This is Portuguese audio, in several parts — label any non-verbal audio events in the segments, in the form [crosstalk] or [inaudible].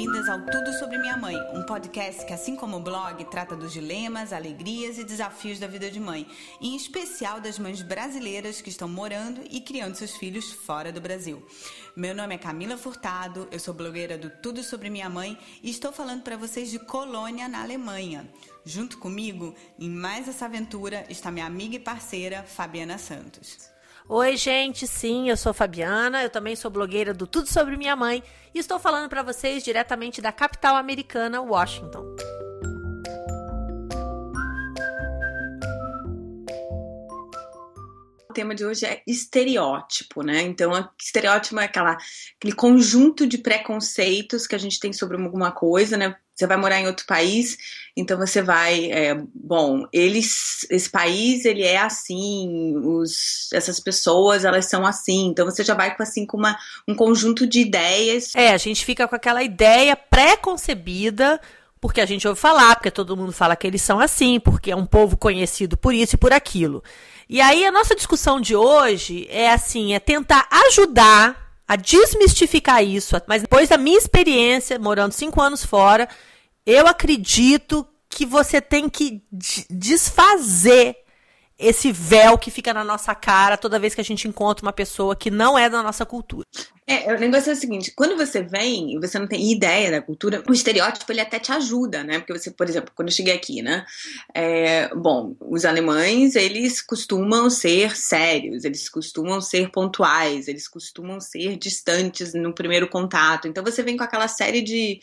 bem-vindas ao Tudo Sobre Minha Mãe, um podcast que, assim como o blog, trata dos dilemas, alegrias e desafios da vida de mãe, em especial das mães brasileiras que estão morando e criando seus filhos fora do Brasil. Meu nome é Camila Furtado, eu sou blogueira do Tudo Sobre Minha Mãe e estou falando para vocês de Colônia, na Alemanha. Junto comigo, em mais essa aventura, está minha amiga e parceira, Fabiana Santos. Oi, gente, sim, eu sou Fabiana, eu também sou blogueira do Tudo Sobre Minha Mãe e estou falando para vocês diretamente da capital americana, Washington. O tema de hoje é estereótipo, né? Então, estereótipo é aquela, aquele conjunto de preconceitos que a gente tem sobre alguma coisa, né? Você vai morar em outro país, então você vai, é, bom, eles, esse país ele é assim, os, essas pessoas elas são assim, então você já vai com assim com uma, um conjunto de ideias. É, a gente fica com aquela ideia pré-concebida porque a gente ouve falar, porque todo mundo fala que eles são assim, porque é um povo conhecido por isso e por aquilo. E aí a nossa discussão de hoje é assim, é tentar ajudar a desmistificar isso. Mas depois da minha experiência, morando cinco anos fora, eu acredito que você tem que desfazer esse véu que fica na nossa cara toda vez que a gente encontra uma pessoa que não é da nossa cultura. É, o negócio é o seguinte, quando você vem e você não tem ideia da cultura, o estereótipo ele até te ajuda, né? Porque você, por exemplo, quando eu cheguei aqui, né? É, bom, os alemães, eles costumam ser sérios, eles costumam ser pontuais, eles costumam ser distantes no primeiro contato. Então você vem com aquela série de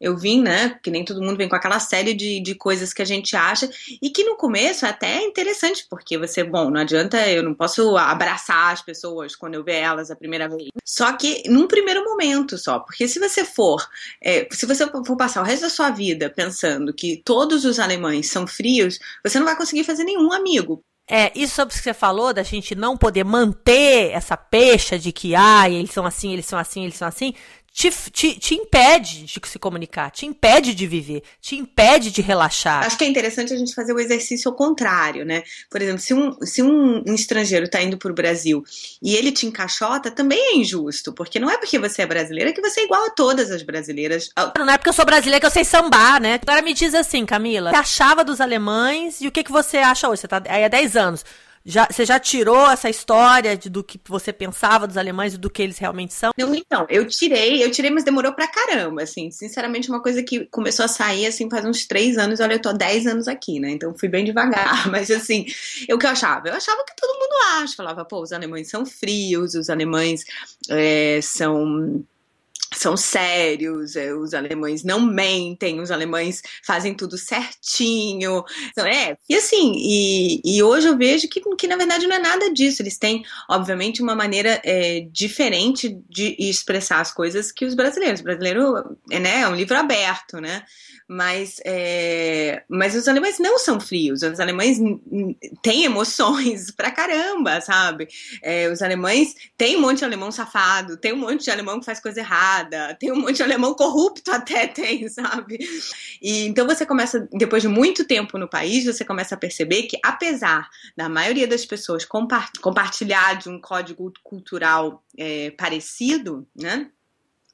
eu vim, né? Que nem todo mundo vem com aquela série de, de coisas que a gente acha e que no começo é até interessante, porque você, bom, não adianta, eu não posso abraçar as pessoas quando eu ver elas a primeira vez. Só que num primeiro momento só, porque se você for, é, se você for passar o resto da sua vida pensando que todos os alemães são frios, você não vai conseguir fazer nenhum amigo. É, isso sobre o que você falou, da gente não poder manter essa pecha de que, ah, eles são assim, eles são assim, eles são assim, te, te, te impede de se comunicar, te impede de viver, te impede de relaxar. Acho que é interessante a gente fazer o exercício ao contrário, né? Por exemplo, se um, se um, um estrangeiro está indo para o Brasil e ele te encaixota, também é injusto, porque não é porque você é brasileira que você é igual a todas as brasileiras. Não é porque eu sou brasileira que eu sei sambar, né? Agora me diz assim, Camila, você achava dos alemães e o que, que você acha hoje? Você tá aí há 10 anos. Já, você já tirou essa história de, do que você pensava dos alemães e do que eles realmente são? Não, então, eu tirei, eu tirei, mas demorou pra caramba, assim. Sinceramente, uma coisa que começou a sair, assim, faz uns três anos. Olha, eu tô há dez anos aqui, né? Então fui bem devagar. [laughs] Mas, assim, o que eu achava? Eu achava que todo mundo acha. Falava, pô, os alemães são frios, os alemães é, são são sérios, é, os alemães não mentem, os alemães fazem tudo certinho. Então, é, e assim, e, e hoje eu vejo que, que na verdade não é nada disso. Eles têm, obviamente, uma maneira é, diferente de expressar as coisas que os brasileiros. O brasileiro é, né, é um livro aberto, né? Mas, é, mas os alemães não são frios, os alemães têm emoções pra caramba, sabe? É, os alemães têm um monte de alemão safado, tem um monte de alemão que faz coisa errada, tem um monte de alemão corrupto [laughs] até tem, sabe? E então você começa, depois de muito tempo no país, você começa a perceber que apesar da maioria das pessoas compartilhar de um código cultural é, parecido, né?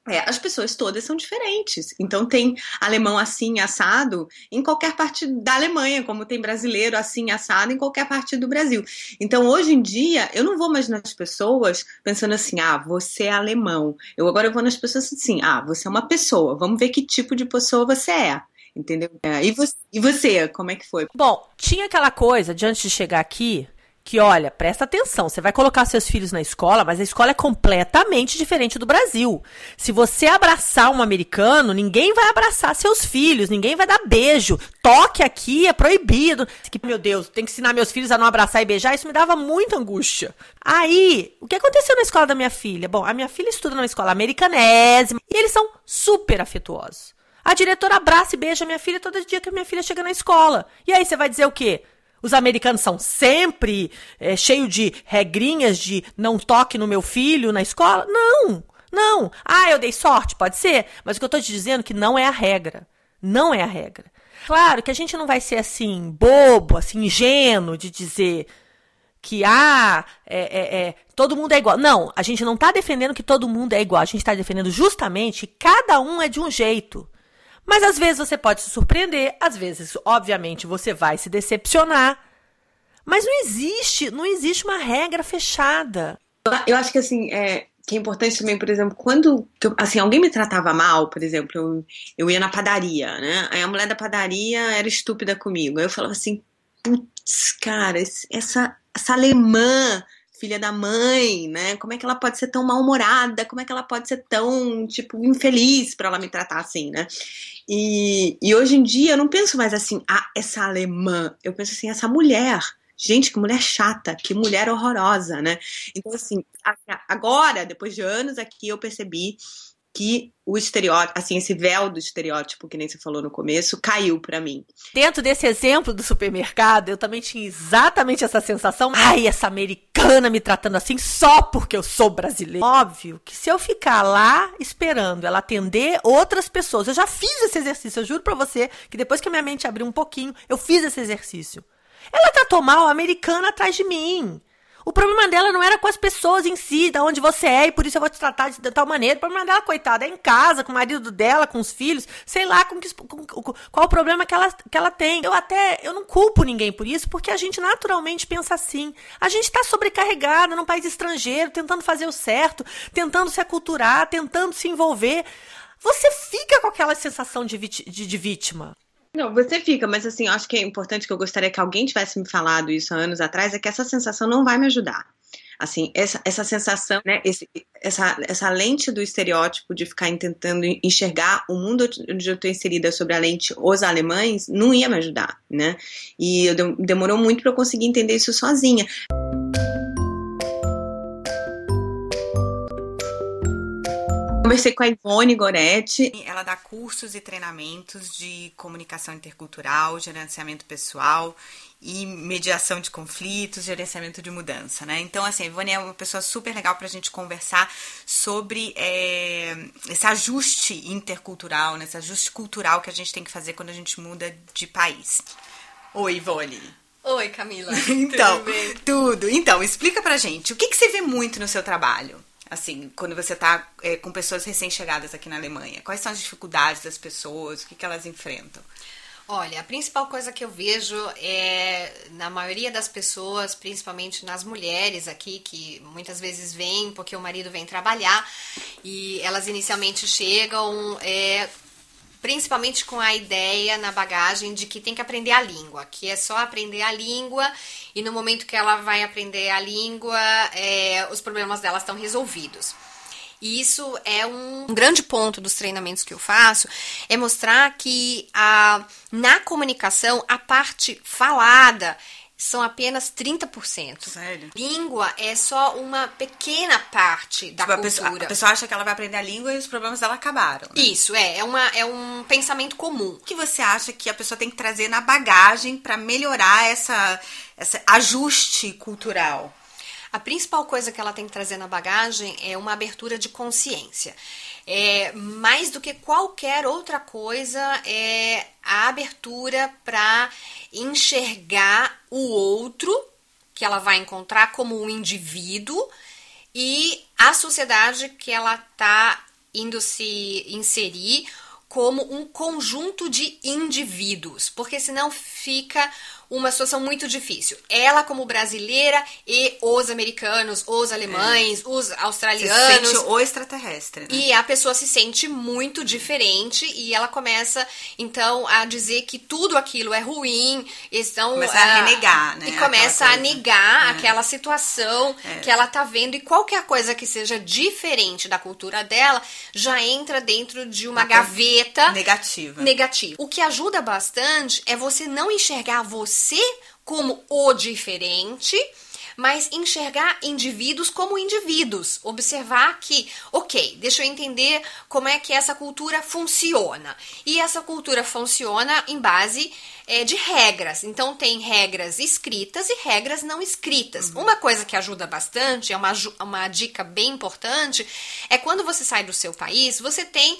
É, as pessoas todas são diferentes. Então tem alemão assim assado em qualquer parte da Alemanha, como tem brasileiro assim assado em qualquer parte do Brasil. Então hoje em dia eu não vou mais nas pessoas pensando assim, ah, você é alemão. Eu agora vou nas pessoas assim, ah, você é uma pessoa. Vamos ver que tipo de pessoa você é. Entendeu? É, e, você, e você, como é que foi? Bom, tinha aquela coisa de antes de chegar aqui, que, olha, presta atenção, você vai colocar seus filhos na escola, mas a escola é completamente diferente do Brasil. Se você abraçar um americano, ninguém vai abraçar seus filhos, ninguém vai dar beijo. Toque aqui é proibido. Meu Deus, tem que ensinar meus filhos a não abraçar e beijar, isso me dava muita angústia. Aí, o que aconteceu na escola da minha filha? Bom, a minha filha estuda numa escola americanésima e eles são super afetuosos. A diretora abraça e beija minha filha todo dia que a minha filha chega na escola. E aí você vai dizer o quê? Os americanos são sempre é, cheios de regrinhas de não toque no meu filho na escola? Não, não. Ah, eu dei sorte, pode ser. Mas o que eu estou te dizendo é que não é a regra. Não é a regra. Claro que a gente não vai ser assim, bobo, assim, ingênuo de dizer. que ah, é, é, é, todo mundo é igual. Não, a gente não está defendendo que todo mundo é igual. A gente está defendendo justamente que cada um é de um jeito. Mas às vezes você pode se surpreender, às vezes, obviamente, você vai se decepcionar. Mas não existe, não existe uma regra fechada. Eu acho que assim, é, que é importante também, por exemplo, quando assim, alguém me tratava mal, por exemplo, eu, eu ia na padaria, né? Aí a mulher da padaria era estúpida comigo. Aí eu falava assim, putz, cara, essa, essa alemã, filha da mãe, né? Como é que ela pode ser tão mal-humorada? Como é que ela pode ser tão, tipo, infeliz para ela me tratar assim, né? E, e hoje em dia eu não penso mais assim, ah, essa alemã. Eu penso assim, essa mulher Gente, que mulher chata, que mulher horrorosa, né? Então, assim, agora, depois de anos aqui, eu percebi que o estereótipo, assim, esse véu do estereótipo, que nem você falou no começo, caiu para mim. Dentro desse exemplo do supermercado, eu também tinha exatamente essa sensação. Ai, essa americana me tratando assim só porque eu sou brasileira. Óbvio que se eu ficar lá esperando ela atender outras pessoas, eu já fiz esse exercício, eu juro pra você que depois que a minha mente abriu um pouquinho, eu fiz esse exercício. Ela tratou mal a americana atrás de mim. O problema dela não era com as pessoas em si, da onde você é, e por isso eu vou te tratar de, tal maneira. O problema dela, coitada, é em casa, com o marido dela, com os filhos, sei lá com que, com, com, qual o problema que ela, que ela tem. Eu até, eu não culpo ninguém por isso, porque a gente naturalmente pensa assim. A gente está sobrecarregada num país estrangeiro, tentando fazer o certo, tentando se aculturar, tentando se envolver. Você fica com aquela sensação de, de, de vítima. Não, você fica, mas assim, acho que é importante que eu gostaria que alguém tivesse me falado isso há anos atrás, é que essa sensação não vai me ajudar. Assim, essa, essa sensação, né, esse, essa, essa lente do estereótipo de ficar tentando enxergar o mundo onde eu estou inserida sobre a lente os alemães, não ia me ajudar, né? E eu, demorou muito para eu conseguir entender isso sozinha. Conversei com a Ivone Goretti. Ela dá cursos e treinamentos de comunicação intercultural, gerenciamento pessoal e mediação de conflitos, gerenciamento de mudança, né? Então, assim, a Ivone é uma pessoa super legal para a gente conversar sobre é, esse ajuste intercultural, né? esse ajuste cultural que a gente tem que fazer quando a gente muda de país. Oi, Ivone. Oi, Camila. [laughs] então, tudo, tudo, Então, explica pra gente, o que, que você vê muito no seu trabalho? Assim, quando você está é, com pessoas recém-chegadas aqui na Alemanha, quais são as dificuldades das pessoas, o que, que elas enfrentam? Olha, a principal coisa que eu vejo é na maioria das pessoas, principalmente nas mulheres aqui, que muitas vezes vêm porque o marido vem trabalhar e elas inicialmente chegam é, principalmente com a ideia na bagagem de que tem que aprender a língua, que é só aprender a língua e no momento que ela vai aprender a língua, é, os problemas dela estão resolvidos. E isso é um grande ponto dos treinamentos que eu faço, é mostrar que a, na comunicação a parte falada são apenas 30%. Sério? Língua é só uma pequena parte da tipo, cultura. A pessoa, a pessoa, acha que ela vai aprender a língua e os problemas dela acabaram. Né? Isso, é. É, uma, é um pensamento comum. O que você acha que a pessoa tem que trazer na bagagem para melhorar essa, essa ajuste cultural? A principal coisa que ela tem que trazer na bagagem é uma abertura de consciência. É, mais do que qualquer outra coisa, é a abertura para enxergar o outro que ela vai encontrar como um indivíduo e a sociedade que ela está indo se inserir como um conjunto de indivíduos, porque senão fica uma situação muito difícil. Ela, como brasileira, e os americanos, os alemães, é. os australianos. Se sente o extraterrestre. Né? E a pessoa se sente muito diferente e ela começa, então, a dizer que tudo aquilo é ruim. Então, começa a, a renegar, né? E começa a negar é. aquela situação é. que ela tá vendo. E qualquer coisa que seja diferente da cultura dela já entra dentro de uma gaveta negativa. negativa. O que ajuda bastante é você não enxergar você você como o diferente, mas enxergar indivíduos como indivíduos. Observar que, ok, deixa eu entender como é que essa cultura funciona. E essa cultura funciona em base é, de regras. Então, tem regras escritas e regras não escritas. Uhum. Uma coisa que ajuda bastante, é uma, uma dica bem importante, é quando você sai do seu país, você tem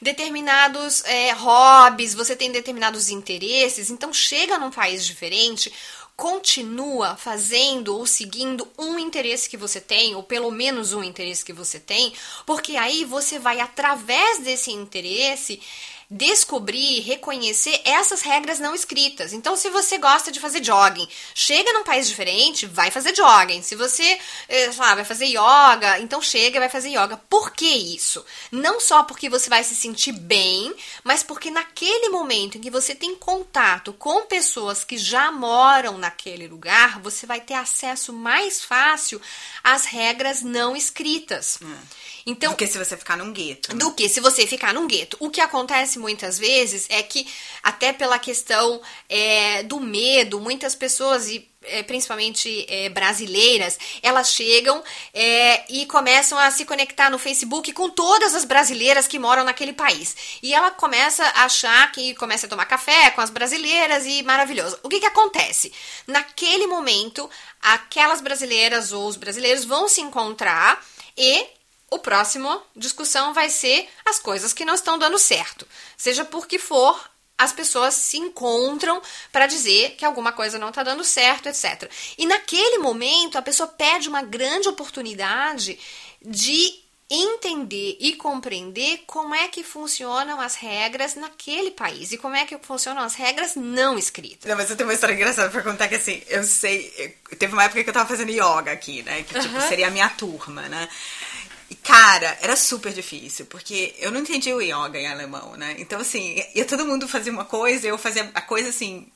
determinados é, hobbies, você tem determinados interesses, então chega num país diferente continua fazendo ou seguindo um interesse que você tem, ou pelo menos um interesse que você tem, porque aí você vai, através desse interesse, descobrir, reconhecer essas regras não escritas. Então, se você gosta de fazer jogging, chega num país diferente, vai fazer jogging. Se você, eh, sei lá, vai fazer yoga, então chega e vai fazer yoga. Por que isso? Não só porque você vai se sentir bem, mas porque naquele momento em que você tem contato com pessoas que já moram naquele lugar, você vai ter acesso mais fácil às regras não escritas. Hum. Então, do que se você ficar num gueto. Né? Do que se você ficar num gueto. O que acontece muitas vezes é que, até pela questão é, do medo, muitas pessoas, e é, principalmente é, brasileiras, elas chegam é, e começam a se conectar no Facebook com todas as brasileiras que moram naquele país. E ela começa a achar que começa a tomar café com as brasileiras e maravilhoso. O que, que acontece? Naquele momento, aquelas brasileiras ou os brasileiros vão se encontrar e o próximo discussão vai ser as coisas que não estão dando certo. Seja por que for, as pessoas se encontram para dizer que alguma coisa não está dando certo, etc. E naquele momento, a pessoa perde uma grande oportunidade de entender e compreender como é que funcionam as regras naquele país e como é que funcionam as regras não escritas. Não, mas eu tenho uma história engraçada para contar que assim, eu sei, teve uma época que eu tava fazendo yoga aqui, né, que tipo uhum. seria a minha turma, né? E, cara, era super difícil, porque eu não entendia o yoga em alemão, né? Então, assim, ia todo mundo fazer uma coisa, eu fazia a coisa assim,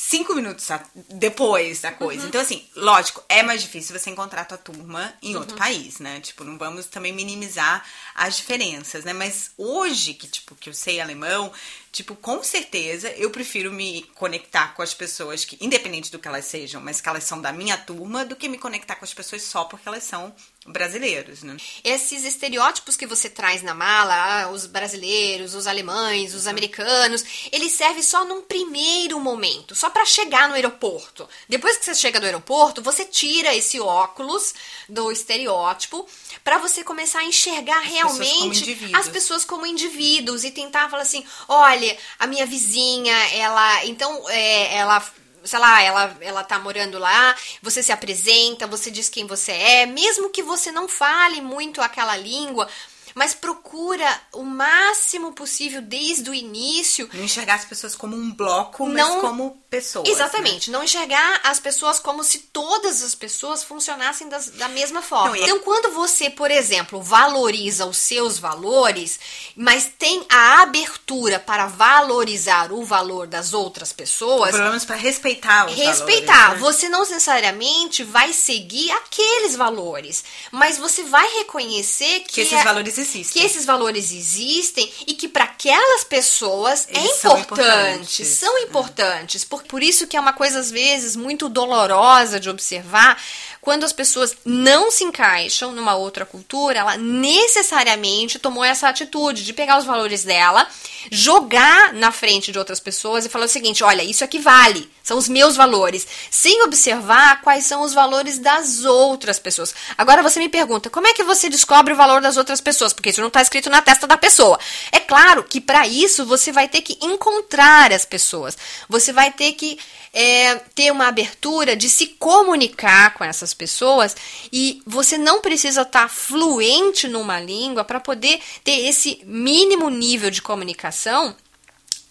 cinco minutos depois da coisa. Uhum. Então, assim, lógico, é mais difícil você encontrar a tua turma em outro uhum. país, né? Tipo, não vamos também minimizar as diferenças, né? Mas hoje, que, tipo, que eu sei alemão, tipo, com certeza eu prefiro me conectar com as pessoas que, independente do que elas sejam, mas que elas são da minha turma, do que me conectar com as pessoas só porque elas são brasileiros, né? Esses estereótipos que você traz na mala, ah, os brasileiros, os alemães, os americanos, eles servem só num primeiro momento, só para chegar no aeroporto. Depois que você chega no aeroporto, você tira esse óculos do estereótipo para você começar a enxergar as realmente pessoas as pessoas como indivíduos e tentar falar assim, olha, a minha vizinha, ela, então, é, ela sei lá, ela, ela tá morando lá, você se apresenta, você diz quem você é, mesmo que você não fale muito aquela língua, mas procura o máximo possível desde o início. Não enxergar as pessoas como um bloco, não, mas como pessoas. Né? Exatamente. Né? Não enxergar as pessoas como se todas as pessoas funcionassem das, da mesma forma. Não, e... Então, quando você, por exemplo, valoriza os seus valores, mas tem a abertura para valorizar o valor das outras pessoas. Pelo menos para respeitar os Respeitar. Valores, né? Você não necessariamente vai seguir aqueles valores, mas você vai reconhecer que, que esses valores existem. Que esses valores existem e que para aquelas pessoas é Eles é importante, são importantes. São importantes. Por, isso que é uma coisa, às vezes, muito dolorosa de observar quando as pessoas não se encaixam numa outra cultura, ela necessariamente tomou essa atitude de pegar os valores dela, jogar na frente de outras pessoas e falar o seguinte: olha, isso aqui vale, são os meus valores, sem observar quais são os valores das outras pessoas. Agora você me pergunta, como é que você descobre o valor das outras pessoas? Porque isso não está escrito na testa da pessoa. É claro que para isso você vai ter que encontrar as pessoas, você vai ter que é, ter uma abertura de se comunicar com essas pessoas e você não precisa estar tá fluente numa língua para poder ter esse mínimo nível de comunicação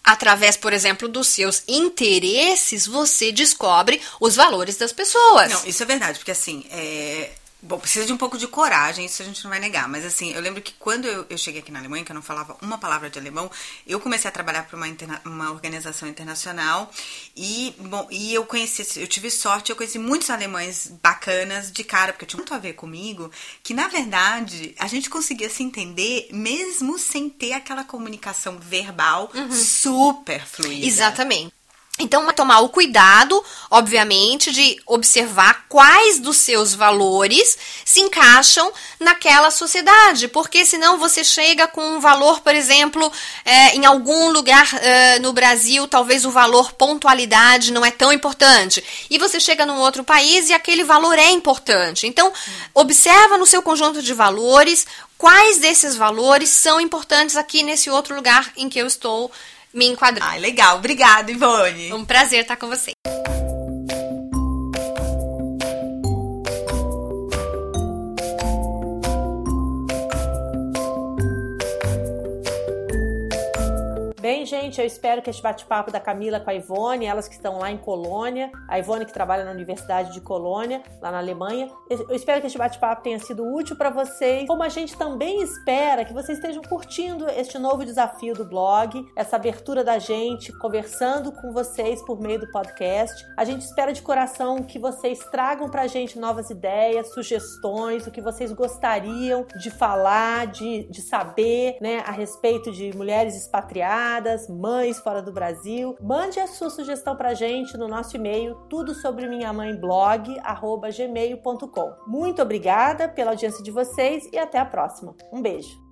através, por exemplo, dos seus interesses, você descobre os valores das pessoas. Não, isso é verdade, porque assim, é, Bom, precisa de um pouco de coragem, isso a gente não vai negar. Mas assim, eu lembro que quando eu, eu cheguei aqui na Alemanha, que eu não falava uma palavra de alemão, eu comecei a trabalhar para uma, interna uma organização internacional e, bom, e eu conheci, eu tive sorte, eu conheci muitos alemães bacanas de cara, porque tinha muito a ver comigo, que na verdade a gente conseguia se entender mesmo sem ter aquela comunicação verbal uhum. super fluida. Exatamente. Então, tomar o cuidado, obviamente, de observar quais dos seus valores se encaixam naquela sociedade, porque senão você chega com um valor, por exemplo, é, em algum lugar é, no Brasil, talvez o valor pontualidade não é tão importante, e você chega num outro país e aquele valor é importante. Então, observa no seu conjunto de valores quais desses valores são importantes aqui nesse outro lugar em que eu estou me enquadrar. Ah, legal. Obrigada, Ivone. Um prazer estar com você. Gente. Eu espero que este bate-papo da Camila com a Ivone, elas que estão lá em Colônia, a Ivone que trabalha na Universidade de Colônia, lá na Alemanha. Eu espero que este bate-papo tenha sido útil para vocês, como a gente também espera que vocês estejam curtindo este novo desafio do blog, essa abertura da gente, conversando com vocês por meio do podcast. A gente espera de coração que vocês tragam pra gente novas ideias, sugestões, o que vocês gostariam de falar, de, de saber, né, a respeito de mulheres expatriadas, mães fora do Brasil. Mande a sua sugestão pra gente no nosso e-mail, tudo sobre minha mãe blog, gmail.com. Muito obrigada pela audiência de vocês e até a próxima. Um beijo.